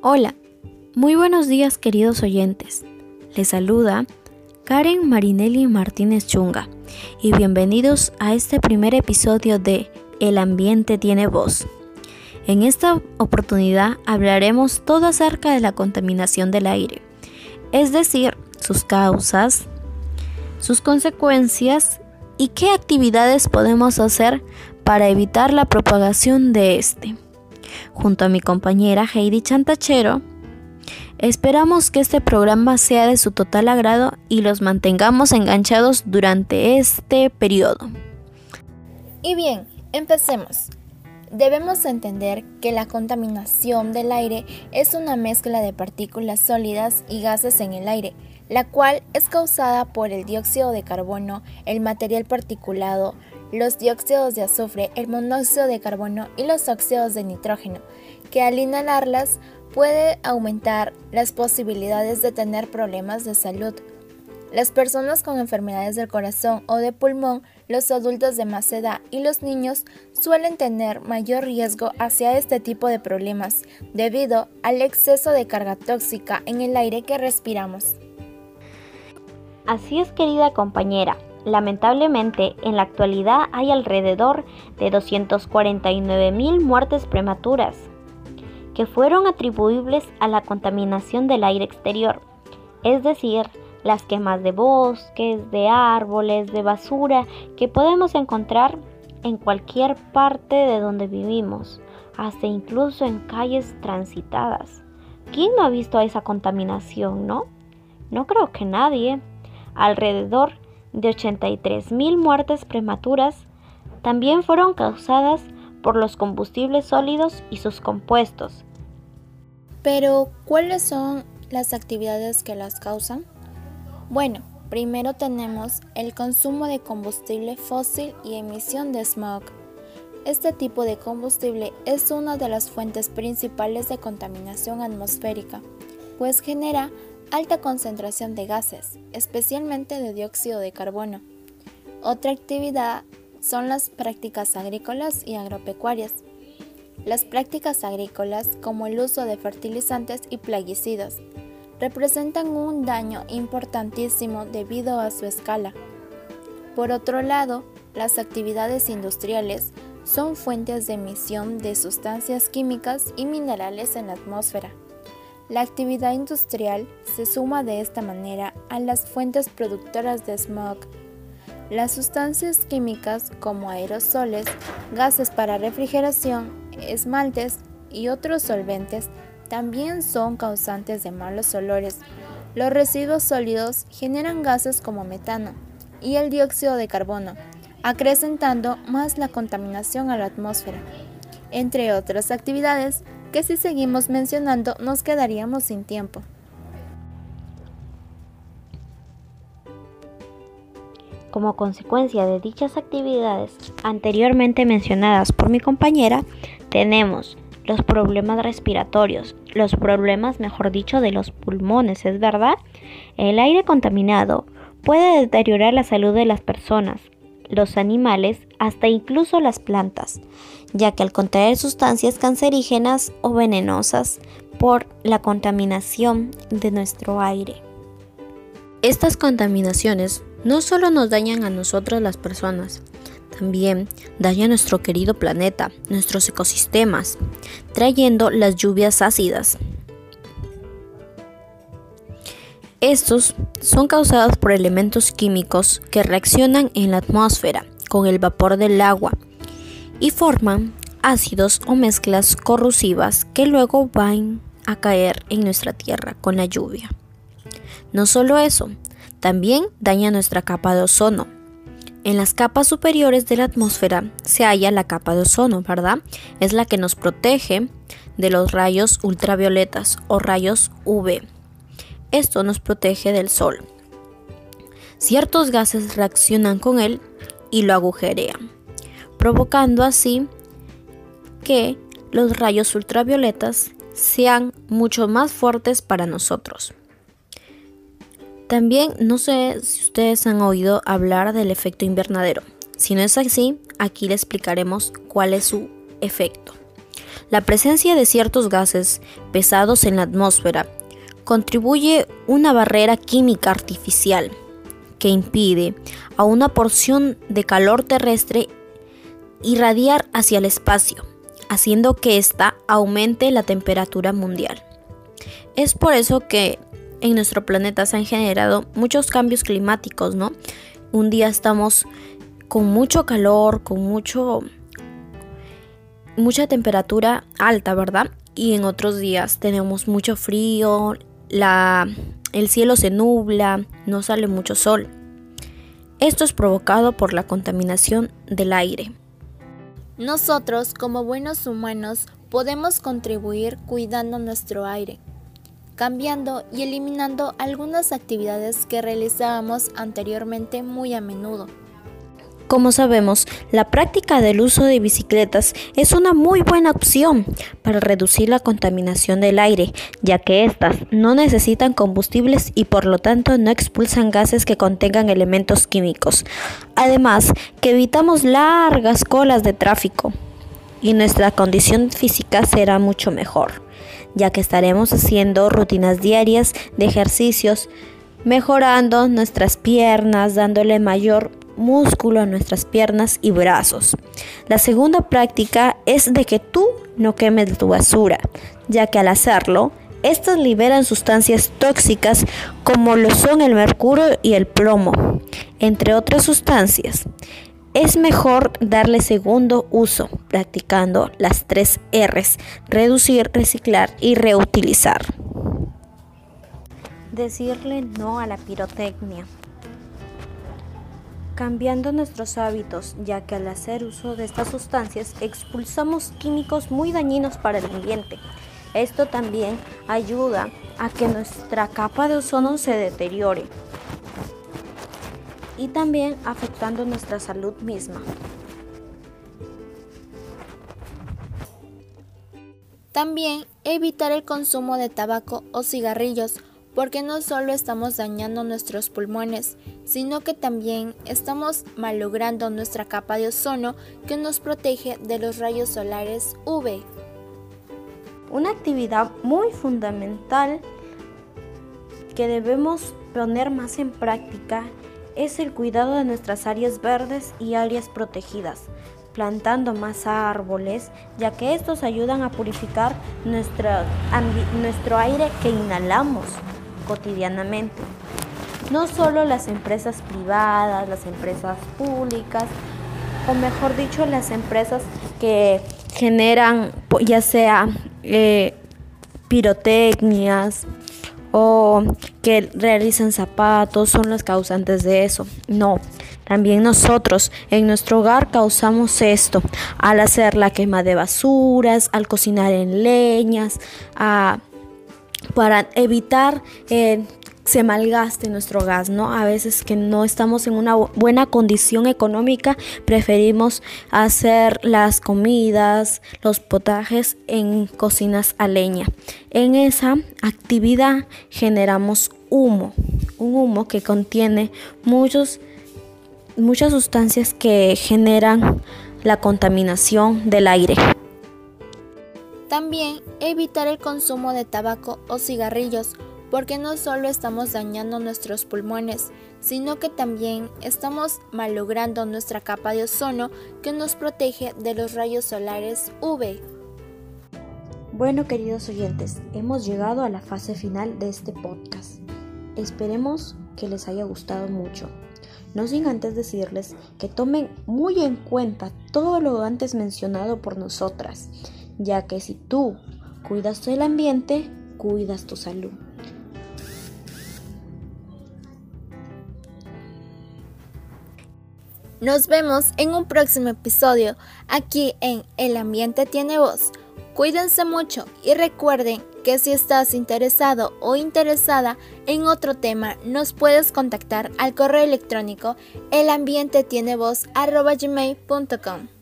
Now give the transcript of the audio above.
Hola, muy buenos días queridos oyentes. Les saluda Karen Marinelli Martínez Chunga y bienvenidos a este primer episodio de El ambiente tiene voz. En esta oportunidad hablaremos todo acerca de la contaminación del aire, es decir, sus causas, sus consecuencias y qué actividades podemos hacer para evitar la propagación de este junto a mi compañera Heidi Chantachero. Esperamos que este programa sea de su total agrado y los mantengamos enganchados durante este periodo. Y bien, empecemos. Debemos entender que la contaminación del aire es una mezcla de partículas sólidas y gases en el aire, la cual es causada por el dióxido de carbono, el material particulado, los dióxidos de azufre, el monóxido de carbono y los óxidos de nitrógeno, que al inhalarlas puede aumentar las posibilidades de tener problemas de salud. Las personas con enfermedades del corazón o de pulmón, los adultos de más edad y los niños suelen tener mayor riesgo hacia este tipo de problemas debido al exceso de carga tóxica en el aire que respiramos. Así es, querida compañera. Lamentablemente, en la actualidad hay alrededor de 249 mil muertes prematuras que fueron atribuibles a la contaminación del aire exterior, es decir, las quemas de bosques, de árboles, de basura que podemos encontrar en cualquier parte de donde vivimos, hasta incluso en calles transitadas. ¿Quién no ha visto esa contaminación, no? No creo que nadie. Alrededor de 83.000 muertes prematuras también fueron causadas por los combustibles sólidos y sus compuestos. Pero, ¿cuáles son las actividades que las causan? Bueno, primero tenemos el consumo de combustible fósil y emisión de smog. Este tipo de combustible es una de las fuentes principales de contaminación atmosférica, pues genera alta concentración de gases, especialmente de dióxido de carbono. Otra actividad son las prácticas agrícolas y agropecuarias. Las prácticas agrícolas, como el uso de fertilizantes y plaguicidas, representan un daño importantísimo debido a su escala. Por otro lado, las actividades industriales son fuentes de emisión de sustancias químicas y minerales en la atmósfera. La actividad industrial se suma de esta manera a las fuentes productoras de smog. Las sustancias químicas como aerosoles, gases para refrigeración, esmaltes y otros solventes también son causantes de malos olores. Los residuos sólidos generan gases como metano y el dióxido de carbono, acrecentando más la contaminación a la atmósfera. Entre otras actividades, que si seguimos mencionando nos quedaríamos sin tiempo. Como consecuencia de dichas actividades anteriormente mencionadas por mi compañera, tenemos los problemas respiratorios, los problemas, mejor dicho, de los pulmones, ¿es verdad? El aire contaminado puede deteriorar la salud de las personas, los animales, hasta incluso las plantas, ya que al contraer sustancias cancerígenas o venenosas por la contaminación de nuestro aire. Estas contaminaciones no solo nos dañan a nosotros las personas, también dañan nuestro querido planeta, nuestros ecosistemas, trayendo las lluvias ácidas, estos son causados por elementos químicos que reaccionan en la atmósfera con el vapor del agua y forman ácidos o mezclas corrosivas que luego van a caer en nuestra tierra con la lluvia. No solo eso, también daña nuestra capa de ozono. En las capas superiores de la atmósfera se halla la capa de ozono, ¿verdad? Es la que nos protege de los rayos ultravioletas o rayos UV esto nos protege del sol. Ciertos gases reaccionan con él y lo agujerean, provocando así que los rayos ultravioletas sean mucho más fuertes para nosotros. También no sé si ustedes han oído hablar del efecto invernadero. Si no es así, aquí le explicaremos cuál es su efecto. La presencia de ciertos gases pesados en la atmósfera contribuye una barrera química artificial que impide a una porción de calor terrestre irradiar hacia el espacio, haciendo que ésta aumente la temperatura mundial. Es por eso que en nuestro planeta se han generado muchos cambios climáticos, ¿no? Un día estamos con mucho calor, con mucho mucha temperatura alta, ¿verdad? Y en otros días tenemos mucho frío, la, el cielo se nubla, no sale mucho sol. Esto es provocado por la contaminación del aire. Nosotros, como buenos humanos, podemos contribuir cuidando nuestro aire, cambiando y eliminando algunas actividades que realizábamos anteriormente muy a menudo. Como sabemos, la práctica del uso de bicicletas es una muy buena opción para reducir la contaminación del aire, ya que éstas no necesitan combustibles y por lo tanto no expulsan gases que contengan elementos químicos. Además, que evitamos largas colas de tráfico y nuestra condición física será mucho mejor, ya que estaremos haciendo rutinas diarias de ejercicios, mejorando nuestras piernas, dándole mayor músculo en nuestras piernas y brazos. La segunda práctica es de que tú no quemes tu basura, ya que al hacerlo, estas liberan sustancias tóxicas como lo son el mercurio y el plomo, entre otras sustancias. Es mejor darle segundo uso, practicando las tres R's, reducir, reciclar y reutilizar. Decirle no a la pirotecnia cambiando nuestros hábitos, ya que al hacer uso de estas sustancias expulsamos químicos muy dañinos para el ambiente. Esto también ayuda a que nuestra capa de ozono se deteriore y también afectando nuestra salud misma. También evitar el consumo de tabaco o cigarrillos porque no solo estamos dañando nuestros pulmones, sino que también estamos malogrando nuestra capa de ozono que nos protege de los rayos solares UV. Una actividad muy fundamental que debemos poner más en práctica es el cuidado de nuestras áreas verdes y áreas protegidas, plantando más árboles, ya que estos ayudan a purificar nuestro, nuestro aire que inhalamos cotidianamente. No solo las empresas privadas, las empresas públicas, o mejor dicho, las empresas que generan ya sea eh, pirotecnias o que realizan zapatos son las causantes de eso. No, también nosotros en nuestro hogar causamos esto al hacer la quema de basuras, al cocinar en leñas, a para evitar eh, se malgaste nuestro gas, ¿no? A veces que no estamos en una buena condición económica, preferimos hacer las comidas, los potajes en cocinas a leña. En esa actividad generamos humo, un humo que contiene muchos, muchas sustancias que generan la contaminación del aire. También evitar el consumo de tabaco o cigarrillos, porque no solo estamos dañando nuestros pulmones, sino que también estamos malogrando nuestra capa de ozono que nos protege de los rayos solares UV. Bueno, queridos oyentes, hemos llegado a la fase final de este podcast. Esperemos que les haya gustado mucho. No sin antes decirles que tomen muy en cuenta todo lo antes mencionado por nosotras ya que si tú cuidas el ambiente, cuidas tu salud. Nos vemos en un próximo episodio aquí en El Ambiente tiene voz. Cuídense mucho y recuerden que si estás interesado o interesada en otro tema, nos puedes contactar al correo electrónico elambientetienevoz.gmail.com.